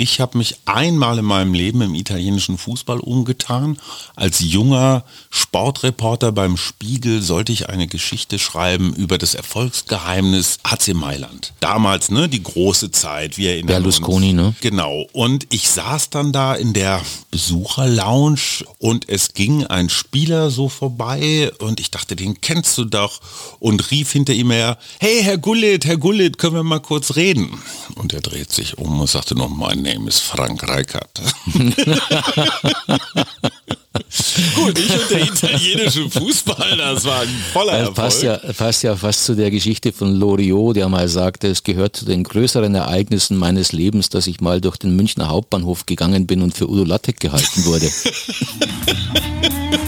Ich habe mich einmal in meinem Leben im italienischen Fußball umgetan. Als junger Sportreporter beim Spiegel sollte ich eine Geschichte schreiben über das Erfolgsgeheimnis AC Mailand. Damals, ne, die große Zeit, wir in Berlusconi, ne? Genau. Und ich saß dann da in der Besucherlounge und es ging ein Spieler so vorbei und ich dachte, den kennst du doch und rief hinter ihm her, hey Herr Gullit, Herr Gullit, können wir mal kurz reden? Und er dreht sich um und sagte noch, mein name is Frank Reichardt. Gut, ich und der italienische Fußball, das war ein voller Erfolg. Passt ja, passt ja fast zu der Geschichte von Loriot, der mal sagte, es gehört zu den größeren Ereignissen meines Lebens, dass ich mal durch den Münchner Hauptbahnhof gegangen bin und für Udo Lattek gehalten wurde.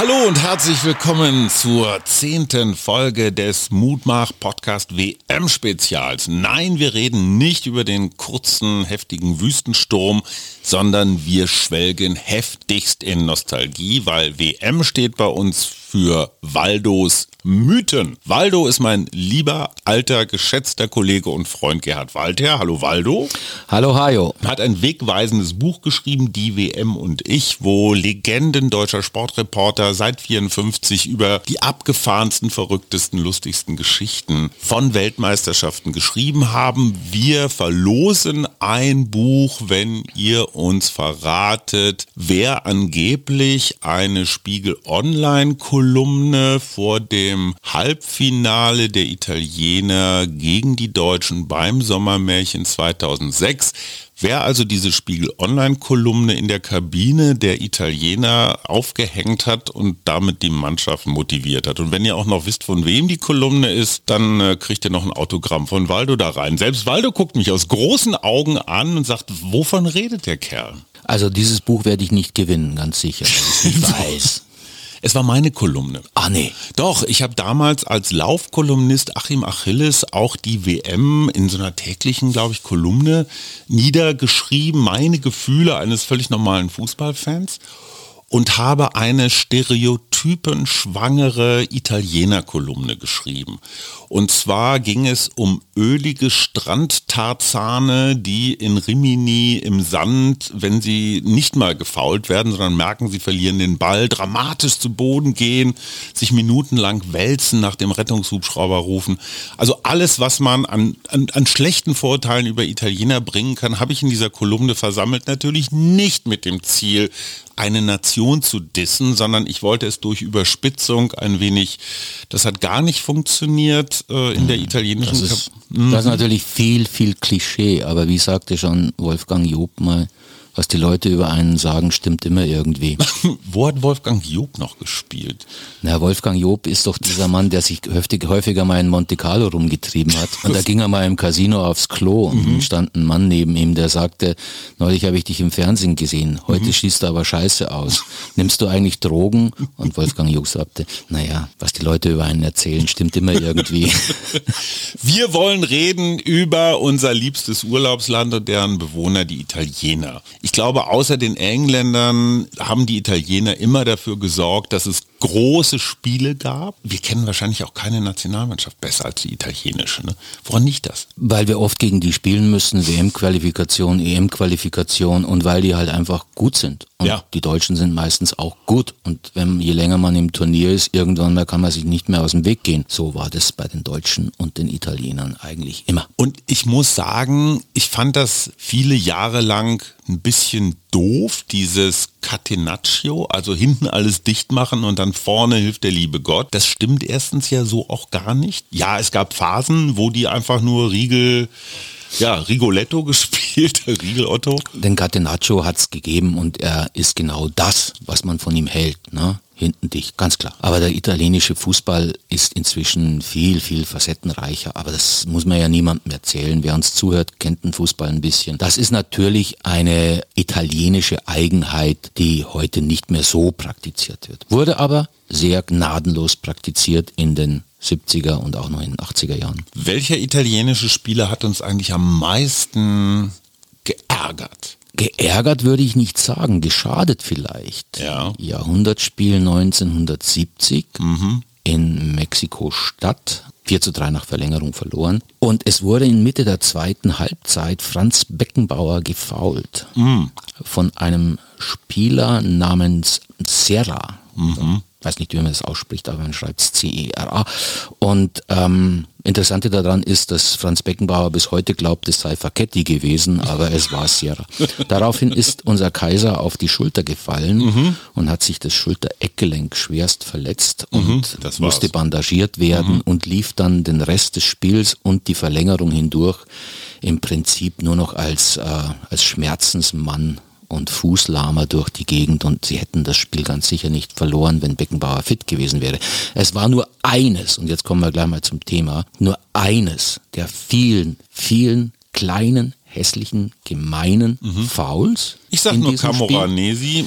Hallo und herzlich willkommen zur zehnten Folge des Mutmach Podcast WM Spezials. Nein, wir reden nicht über den kurzen, heftigen Wüstensturm, sondern wir schwelgen heftigst in Nostalgie, weil WM steht bei uns für Waldos Mythen. Waldo ist mein lieber, alter, geschätzter Kollege und Freund Gerhard Walter. Hallo Waldo. Hallo Hajo. Hat ein wegweisendes Buch geschrieben, Die WM und ich, wo Legenden deutscher Sportreporter seit 54 über die abgefahrensten, verrücktesten, lustigsten Geschichten von Weltmeisterschaften geschrieben haben. Wir verlosen ein Buch, wenn ihr uns verratet, wer angeblich eine Spiegel Online Kolumne vor dem Halbfinale der Italiener gegen die Deutschen beim Sommermärchen 2006. Wer also diese Spiegel Online-Kolumne in der Kabine der Italiener aufgehängt hat und damit die Mannschaft motiviert hat. Und wenn ihr auch noch wisst, von wem die Kolumne ist, dann äh, kriegt ihr noch ein Autogramm von Waldo da rein. Selbst Waldo guckt mich aus großen Augen an und sagt, wovon redet der Kerl? Also dieses Buch werde ich nicht gewinnen, ganz sicher. Ich weiß. Es war meine Kolumne. Ah nee. Doch, ich habe damals als Laufkolumnist Achim Achilles auch die WM in so einer täglichen, glaube ich, Kolumne niedergeschrieben, meine Gefühle eines völlig normalen Fußballfans und habe eine stereotypenschwangere Italiener-Kolumne geschrieben. Und zwar ging es um ölige Strandtarzane, die in Rimini im Sand, wenn sie nicht mal gefault werden, sondern merken, sie verlieren den Ball, dramatisch zu Boden gehen, sich minutenlang wälzen, nach dem Rettungshubschrauber rufen. Also alles, was man an, an, an schlechten Vorurteilen über Italiener bringen kann, habe ich in dieser Kolumne versammelt. Natürlich nicht mit dem Ziel, eine Nation zu dissen, sondern ich wollte es durch Überspitzung ein wenig, das hat gar nicht funktioniert äh, in der mhm. italienischen. Das ist, das ist natürlich viel, viel Klischee, aber wie sagte schon Wolfgang Job mal, was die Leute über einen sagen, stimmt immer irgendwie. Wo hat Wolfgang Job noch gespielt? Na, Wolfgang Job ist doch dieser Mann, der sich häufig, häufiger mal in Monte Carlo rumgetrieben hat. Und da ging er mal im Casino aufs Klo und mhm. stand ein Mann neben ihm, der sagte, neulich habe ich dich im Fernsehen gesehen, heute mhm. schießt du aber scheiße aus. Nimmst du eigentlich Drogen? Und Wolfgang Job sagte, naja, was die Leute über einen erzählen, stimmt immer irgendwie. Wir wollen reden über unser liebstes Urlaubsland und deren Bewohner, die Italiener. Ich glaube, außer den Engländern haben die Italiener immer dafür gesorgt, dass es große Spiele gab. Wir kennen wahrscheinlich auch keine Nationalmannschaft besser als die italienische. Ne? Woran nicht das? Weil wir oft gegen die spielen müssen, WM-Qualifikation, EM-Qualifikation und weil die halt einfach gut sind. Und ja. die Deutschen sind meistens auch gut. Und wenn, je länger man im Turnier ist, irgendwann mal kann man sich nicht mehr aus dem Weg gehen. So war das bei den Deutschen und den Italienern eigentlich immer. Und ich muss sagen, ich fand das viele Jahre lang ein bisschen doof, dieses Catenaccio, also hinten alles dicht machen und dann vorne hilft der liebe Gott. Das stimmt erstens ja so auch gar nicht. Ja, es gab Phasen, wo die einfach nur Riegel Ja, Rigoletto gespielt, Riegel Otto. Den Catenaccio hat es gegeben und er ist genau das, was man von ihm hält. Ne? hinten dich, ganz klar. Aber der italienische Fußball ist inzwischen viel, viel facettenreicher. Aber das muss man ja niemandem erzählen. Wer uns zuhört, kennt den Fußball ein bisschen. Das ist natürlich eine italienische Eigenheit, die heute nicht mehr so praktiziert wird. Wurde aber sehr gnadenlos praktiziert in den 70er und auch noch in den 80er Jahren. Welcher italienische Spieler hat uns eigentlich am meisten geärgert? Geärgert würde ich nicht sagen, geschadet vielleicht. Ja. Jahrhundertspiel 1970 mhm. in Mexiko-Stadt. 4 zu 3 nach Verlängerung verloren. Und es wurde in Mitte der zweiten Halbzeit Franz Beckenbauer gefault. Mhm. Von einem Spieler namens Serra. Mhm weiß nicht, wie man das ausspricht, aber man schreibt es C-E-R-A. Und ähm, Interessante daran ist, dass Franz Beckenbauer bis heute glaubt, es sei Facchetti gewesen, aber es war Sierra. Daraufhin ist unser Kaiser auf die Schulter gefallen mhm. und hat sich das Schulter-Eckgelenk schwerst verletzt und mhm, musste bandagiert werden mhm. und lief dann den Rest des Spiels und die Verlängerung hindurch im Prinzip nur noch als, äh, als Schmerzensmann und Fußlahmer durch die Gegend und sie hätten das Spiel ganz sicher nicht verloren, wenn Beckenbauer fit gewesen wäre. Es war nur eines, und jetzt kommen wir gleich mal zum Thema, nur eines der vielen, vielen kleinen, hässlichen, gemeinen mhm. Fouls. Ich sag nur Camoranesi.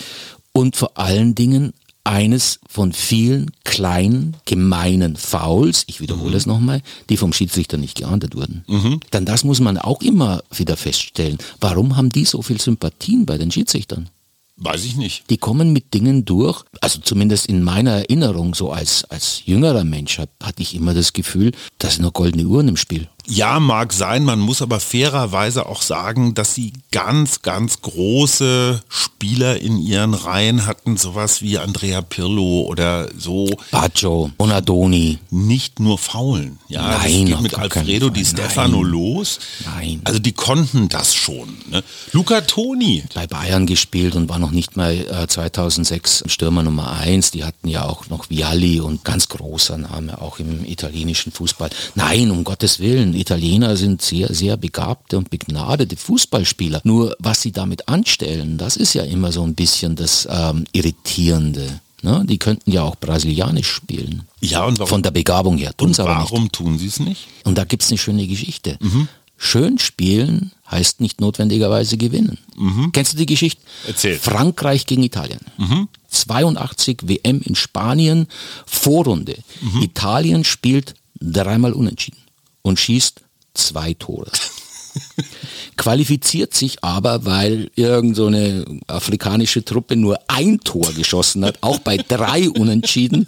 Und vor allen Dingen eines von vielen kleinen, gemeinen Fouls, ich wiederhole mhm. es nochmal, die vom Schiedsrichter nicht geahndet wurden. Mhm. Denn das muss man auch immer wieder feststellen. Warum haben die so viel Sympathien bei den Schiedsrichtern? Weiß ich nicht. Die kommen mit Dingen durch, also zumindest in meiner Erinnerung, so als, als jüngerer Mensch, hatte ich immer das Gefühl, da sind nur goldene Uhren im Spiel. Ja, mag sein. Man muss aber fairerweise auch sagen, dass sie ganz, ganz große Spieler in ihren Reihen hatten. Sowas wie Andrea Pirlo oder so. Baggio, Bonadoni. Nicht nur faulen. Ja, Nein, das geht mit Alfredo Di Stefano Nein. los. Nein. Also die konnten das schon. Ne? Luca Toni. Bei Bayern gespielt und war noch nicht mal äh, 2006 Stürmer Nummer 1. Die hatten ja auch noch Vialli und ganz großer Name auch im italienischen Fußball. Nein, um Gottes Willen. Italiener sind sehr, sehr begabte und begnadete Fußballspieler. Nur was sie damit anstellen, das ist ja immer so ein bisschen das ähm, Irritierende. Ne? Die könnten ja auch brasilianisch spielen. Ja, und warum? Von der Begabung her. Tun's und warum nicht. tun sie es nicht? Und da gibt es eine schöne Geschichte. Mhm. Schön spielen heißt nicht notwendigerweise gewinnen. Mhm. Kennst du die Geschichte? Erzähl. Frankreich gegen Italien. Mhm. 82 WM in Spanien, Vorrunde. Mhm. Italien spielt dreimal unentschieden und schießt zwei Tore. Qualifiziert sich aber, weil irgend so eine afrikanische Truppe nur ein Tor geschossen hat, auch bei drei Unentschieden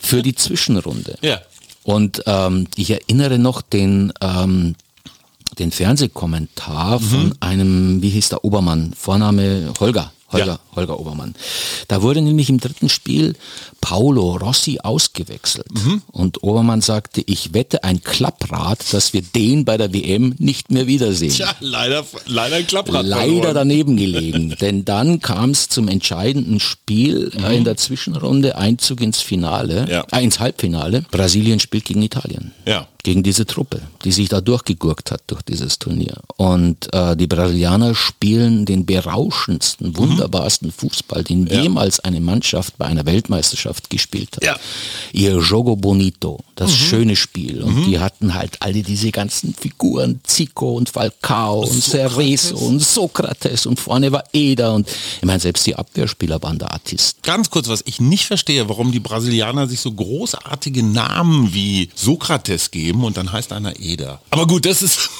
für die Zwischenrunde. Ja. Und ähm, ich erinnere noch den, ähm, den Fernsehkommentar mhm. von einem, wie hieß der Obermann, Vorname Holger. Holger, ja. Holger Obermann. Da wurde nämlich im dritten Spiel Paolo Rossi ausgewechselt. Mhm. Und Obermann sagte, ich wette ein Klapprad, dass wir den bei der WM nicht mehr wiedersehen. Tja, leider, leider ein Klapprad. Leider daneben gelegen. Denn dann kam es zum entscheidenden Spiel mhm. in der Zwischenrunde, Einzug ins Finale, ja. äh, ins Halbfinale. Brasilien spielt gegen Italien. Ja gegen diese Truppe, die sich da durchgegurkt hat durch dieses Turnier. Und äh, die Brasilianer spielen den berauschendsten, mhm. wunderbarsten Fußball, den ja. jemals eine Mannschaft bei einer Weltmeisterschaft gespielt hat. Ja. Ihr Jogo Bonito, das mhm. schöne Spiel. Und mhm. die hatten halt alle diese ganzen Figuren, Zico und Falcao und Cerezo und Sokrates und vorne war Eder und ich meine, selbst die Abwehrspieler waren da Artisten. Ganz kurz, was ich nicht verstehe, warum die Brasilianer sich so großartige Namen wie Sokrates geben geben und dann heißt einer Eder. Aber gut, das ist.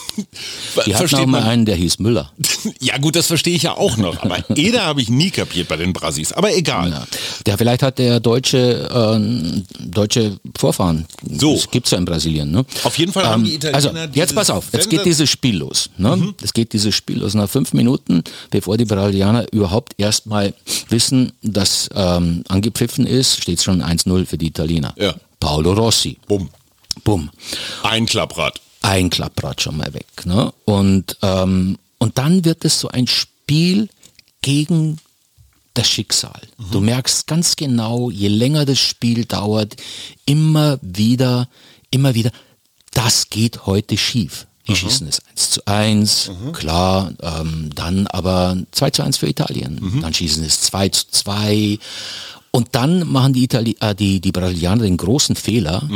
Die hatten auch mal einen, der hieß Müller. ja gut, das verstehe ich ja auch noch. Aber Eder habe ich nie kapiert bei den Brasis. Aber egal. Ja. Der vielleicht hat der deutsche äh, deutsche Vorfahren. So. Das gibt es ja in Brasilien. Ne? Auf jeden Fall haben ähm, die Italiener. Also jetzt pass auf, jetzt geht dieses Spiel los. Ne? Mhm. Es geht dieses Spiel los. Nach fünf Minuten, bevor die Brasilianer überhaupt erstmal wissen, dass ähm, angepfiffen ist, steht es schon 1-0 für die Italiener. Ja. Paolo Rossi. Bumm. Bumm. Ein Klapprad. Ein Klapprad schon mal weg. Ne? Und, ähm, und dann wird es so ein Spiel gegen das Schicksal. Mhm. Du merkst ganz genau, je länger das Spiel dauert, immer wieder, immer wieder, das geht heute schief. Die schießen es 1 zu 1, klar, ähm, dann aber 2 zu 1 für Italien. Dann schießen es 2 zu 2. Und dann machen die, Itali äh, die, die Brasilianer den großen Fehler,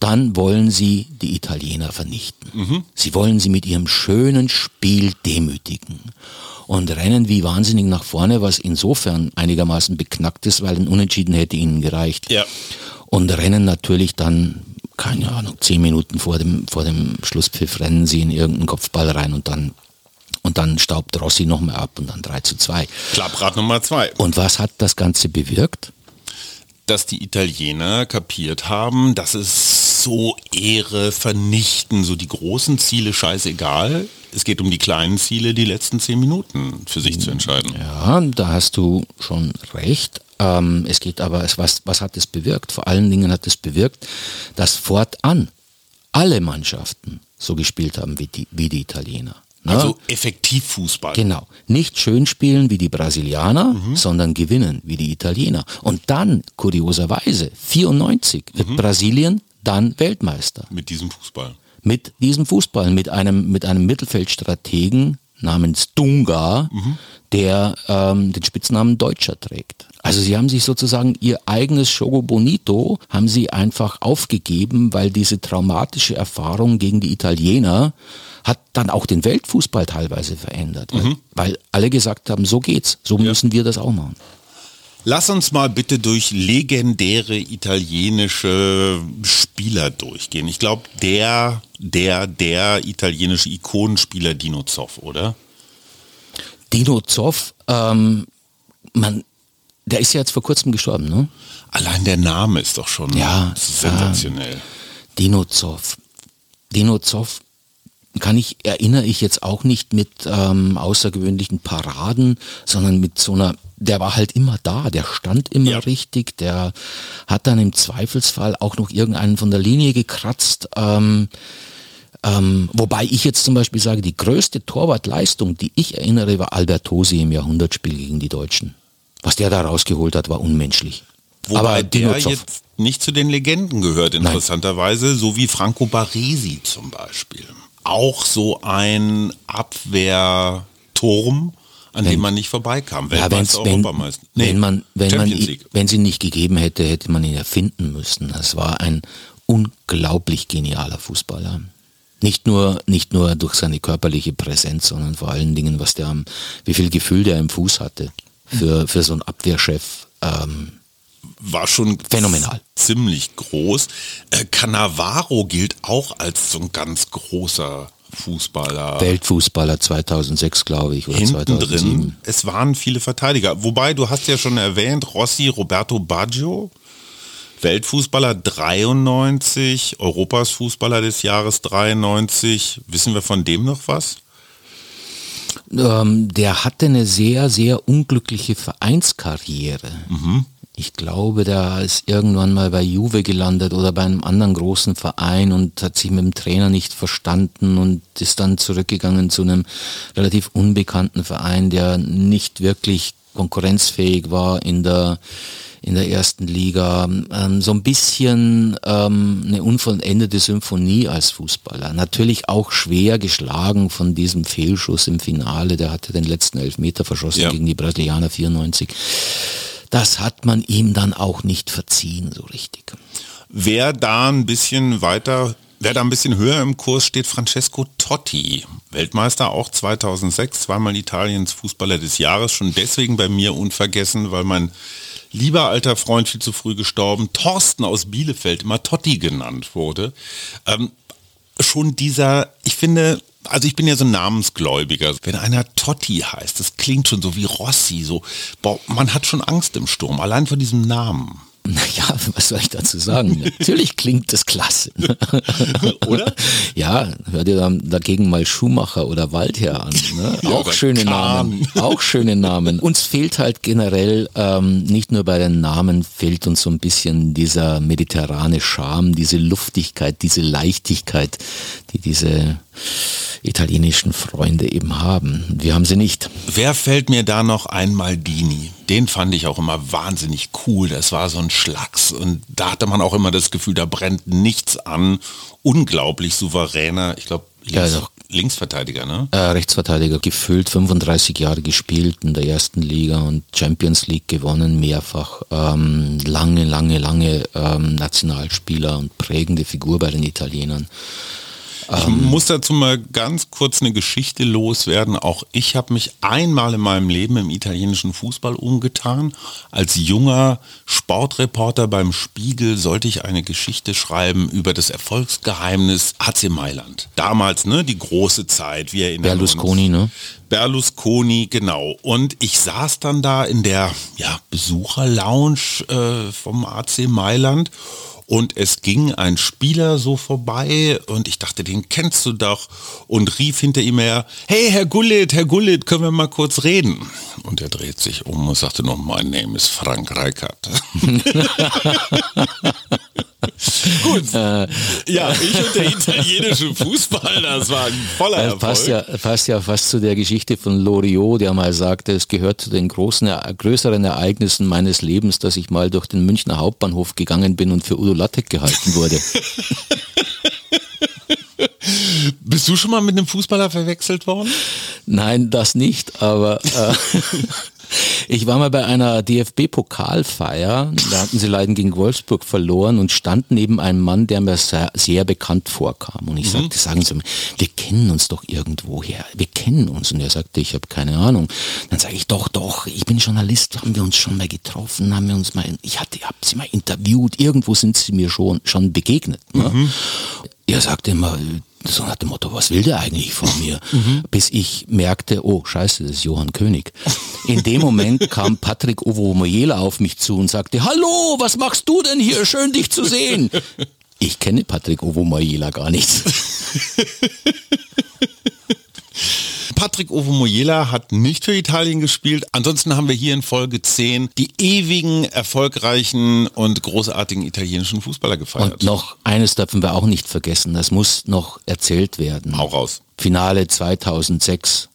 dann wollen sie die Italiener vernichten. Sie wollen sie mit ihrem schönen Spiel demütigen und rennen wie wahnsinnig nach vorne, was insofern einigermaßen beknackt ist, weil ein Unentschieden hätte ihnen gereicht. Ja. Und rennen natürlich dann, keine Ahnung, zehn Minuten vor dem, vor dem Schlusspfiff rennen sie in irgendeinen Kopfball rein und dann und dann staubt Rossi noch mal ab und dann 3 zu 2. Klapprad Nummer zwei. Und was hat das Ganze bewirkt? Dass die Italiener kapiert haben, dass es so Ehre vernichten, so die großen Ziele scheißegal. Es geht um die kleinen Ziele, die letzten zehn Minuten für sich zu entscheiden. Ja, da hast du schon recht. Ähm, es geht aber, was, was hat es bewirkt? Vor allen Dingen hat es bewirkt, dass fortan alle Mannschaften so gespielt haben wie die, wie die Italiener. Ne? Also effektiv Fußball. Genau. Nicht schön spielen wie die Brasilianer, sondern gewinnen wie die Italiener. Und dann, kurioserweise, 94 wird Brasilien dann Weltmeister. Mit diesem Fußball. Mit diesem Fußball, mit einem, mit einem Mittelfeldstrategen namens Dunga, der ähm, den Spitznamen Deutscher trägt. Also sie haben sich sozusagen ihr eigenes Shogo Bonito haben sie einfach aufgegeben, weil diese traumatische Erfahrung gegen die Italiener hat dann auch den Weltfußball teilweise verändert, weil, weil alle gesagt haben, so geht's, so müssen wir das auch machen. Lass uns mal bitte durch legendäre italienische Spieler durchgehen. Ich glaube, der, der, der italienische Ikonenspieler Dino Zoff, oder? Dino Zoff, ähm, man, der ist ja jetzt vor kurzem gestorben, ne? Allein der Name ist doch schon Ja, sensationell. Dino Zoff. Dino Zoff kann ich, erinnere ich jetzt auch nicht mit ähm, außergewöhnlichen Paraden, sondern mit so einer, der war halt immer da, der stand immer Ja. richtig, der hat dann im Zweifelsfall auch noch irgendeinen von der Linie gekratzt. Ähm, ähm, wobei ich jetzt zum Beispiel sage, die größte Torwartleistung, die ich erinnere, war Albertosi im Jahrhundertspiel gegen die Deutschen. Was der da rausgeholt hat, war unmenschlich. Wobei Dino der jetzt nicht zu den Legenden gehört, interessanterweise, so wie Franco Baresi zum Beispiel. Auch so ein Abwehrturm, an dem man nicht vorbeikam. Ja, wenn, Europameister. wenn man, wenn man, wenn sie nicht gegeben hätte, hätte man ihn erfinden müssen. Das war ein unglaublich genialer Fußballer. Nicht nur, nicht nur durch seine körperliche Präsenz, sondern vor allen Dingen, was der, am- wie viel Gefühl der im Fuß hatte. Für, für so einen Abwehrchef. Ähm, war schon Phänomenal. ziemlich groß. Äh, Cannavaro gilt auch als so ein ganz großer Fußballer. Weltfußballer 2006, glaube ich, oder Hinten 2007. drin, es waren viele Verteidiger. Wobei, du hast ja schon erwähnt, Rossi, Roberto Baggio, Weltfußballer 93, Europas Fußballer des Jahres 93. Wissen wir von dem noch was? Ähm, der hatte eine sehr, sehr unglückliche Vereinskarriere. Ich glaube, der ist irgendwann mal bei Juve gelandet oder bei einem anderen großen Verein und hat sich mit dem Trainer nicht verstanden und ist dann zurückgegangen zu einem relativ unbekannten Verein, der nicht wirklich konkurrenzfähig war in der in der ersten Liga. Ähm, so ein bisschen ähm, eine unvollendete Symphonie als Fußballer. Natürlich auch schwer geschlagen von diesem Fehlschuss im Finale. Der hatte den letzten Elfmeter verschossen Ja. gegen die Brasilianer 94. Das hat man ihm dann auch nicht verziehen, so richtig. Wer da ein bisschen weiter, wer da ein bisschen höher im Kurs steht, Francesco Totti. Weltmeister auch 2006, zweimal Italiens Fußballer des Jahres, schon deswegen bei mir unvergessen, weil mein lieber alter Freund viel zu früh gestorben, Thorsten aus Bielefeld, immer Totti genannt wurde. Ähm, schon dieser, ich finde, also ich bin ja so ein Namensgläubiger. Wenn einer Totti heißt, das klingt schon so wie Rossi, so, boah, man hat schon Angst im Sturm, allein vor diesem Namen. Naja, was soll ich dazu sagen? Natürlich klingt das klasse. Oder? Ja, hör dir dann dagegen mal Schumacher oder Waldherr an. Ne? Ja, auch schöne. Namen. Auch schöne Namen. Uns fehlt halt generell, ähm, nicht nur bei den Namen, fehlt uns so ein bisschen dieser mediterrane Charme, diese Luftigkeit, diese Leichtigkeit, die diese italienischen Freunde eben haben. Wir haben sie nicht. Wer fällt mir da noch ein? Maldini. Den fand ich auch immer wahnsinnig cool. Das war so ein Schlacks. Und da hatte man auch immer das Gefühl, da brennt nichts an. Unglaublich souveräner. Ich glaube, Ja, doch. Linksverteidiger, ne? Äh, Rechtsverteidiger, gefüllt 35 Jahre gespielt in der ersten Liga und Champions League gewonnen, mehrfach. Ähm, lange, lange, lange ähm, Nationalspieler und prägende Figur bei den Italienern. Ich muss dazu mal ganz kurz eine Geschichte loswerden. Auch ich habe mich einmal in meinem Leben im italienischen Fußball umgetan. Als junger Sportreporter beim Spiegel sollte ich eine Geschichte schreiben über das Erfolgsgeheimnis AC Mailand. Damals, ne, die große Zeit. Wir erinnern Berlusconi, uns. ne? Berlusconi, genau. Und ich saß dann da in der ja, Besucherlounge äh, vom AC Mailand und es ging ein Spieler so vorbei und ich dachte, den kennst du doch und rief hinter ihm her, hey Herr Gullit, Herr Gullit, können wir mal kurz reden? Und er dreht sich um und sagte noch, mein Name ist Frank Reichardt. Gut. ja, ich und der italienische Fußball, das war ein voller Das Erfolg. passt ja, passt ja fast zu der Geschichte von Loriot, der mal sagte, es gehört zu den großen, größeren Ereignissen meines Lebens, dass ich mal durch den Münchner Hauptbahnhof gegangen bin und für Udo Lattek gehalten wurde. Bist du schon mal mit einem Fußballer verwechselt worden? Nein, das nicht, aber äh, ich war mal bei einer DFB-Pokalfeier, da hatten sie leider gegen Wolfsburg verloren und stand neben einem Mann, der mir sehr, sehr bekannt vorkam. Und ich sagte, sagen Sie mal, wir kennen uns doch irgendwoher, wir kennen uns. Und er sagte, ich habe keine Ahnung. Dann sage ich, doch, doch, ich bin Journalist, haben wir uns schon mal getroffen, haben wir uns mal, ich hatte, hab sie mal interviewt, irgendwo sind sie mir schon, schon begegnet. Ne? Er sagte immer, so nach dem Motto, was will der eigentlich von mir? Bis ich merkte, oh scheiße, das ist Johann König. In dem Moment kam Patrick Ovomoyela auf mich zu und sagte, hallo, was machst du denn hier? Schön dich zu sehen. Ich kenne Patrick Ovomoyela gar nicht. Patrick Ovomoyela hat nicht für Italien gespielt. Ansonsten haben wir hier in Folge 10 die ewigen, erfolgreichen und großartigen italienischen Fußballer gefeiert. Und noch eines dürfen wir auch nicht vergessen, das muss noch erzählt werden. Hau raus. Finale 2006,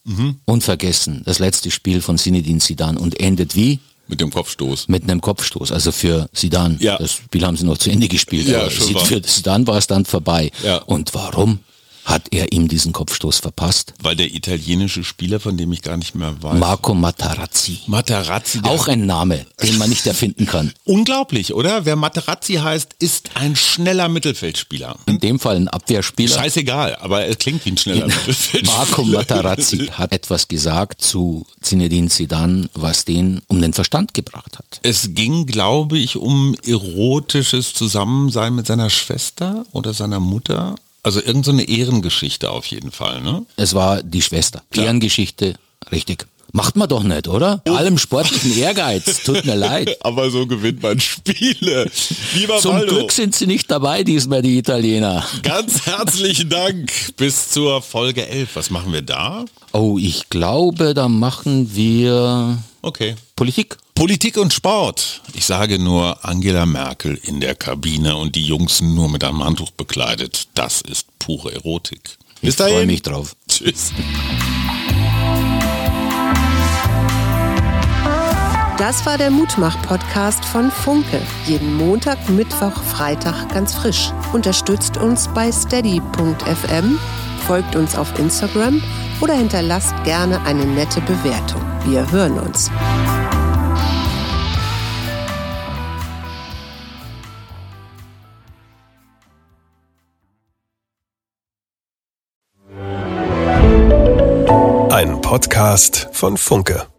unvergessen, das letzte Spiel von Zinedine Zidane und endet wie? Mit dem Kopfstoß. mit einem Kopfstoß, also für Sidan. Ja. Das Spiel haben sie noch zu Ende gespielt, Ja, aber schon für Sidan war es dann vorbei. Ja. Und warum hat er ihm diesen Kopfstoß verpasst? Weil der italienische Spieler, von dem ich gar nicht mehr weiß. Marco Materazzi. Materazzi. Auch ein Name, den man nicht erfinden kann. Unglaublich, oder? Wer Materazzi heißt, ist ein schneller Mittelfeldspieler. In dem Fall ein Abwehrspieler. Scheißegal, aber er klingt wie ein schneller Mittelfeldspieler. Marco Materazzi hat etwas gesagt zu Zinedine Zidane, was den um den Verstand gebracht hat. Es ging, glaube ich, um erotisches Zusammensein mit seiner Schwester oder seiner Mutter. Also irgendeine so eine Ehrengeschichte auf jeden Fall, ne? Es war die Schwester. Ehrengeschichte, richtig. Macht man doch nicht, oder? Bei allem sportlichen Ehrgeiz, tut mir leid. Aber so gewinnt man Spiele. Lieber Zum Waldo, Glück sind sie nicht dabei diesmal, die Italiener. ganz herzlichen Dank. Bis zur Folge 11. Was machen wir da? Oh, ich glaube, da machen wir Okay. Politik. Politik und Sport. Ich sage nur Angela Merkel in der Kabine und die Jungs nur mit einem Handtuch bekleidet. Das ist pure Erotik. Bis Ich freue dahin. mich drauf. Tschüss. Das war der Mutmach-Podcast von Funke. Jeden Montag, Mittwoch, Freitag ganz frisch. Unterstützt uns bei steady.fm, folgt uns auf Instagram oder hinterlasst gerne eine nette Bewertung. Wir hören uns. Podcast von Funke.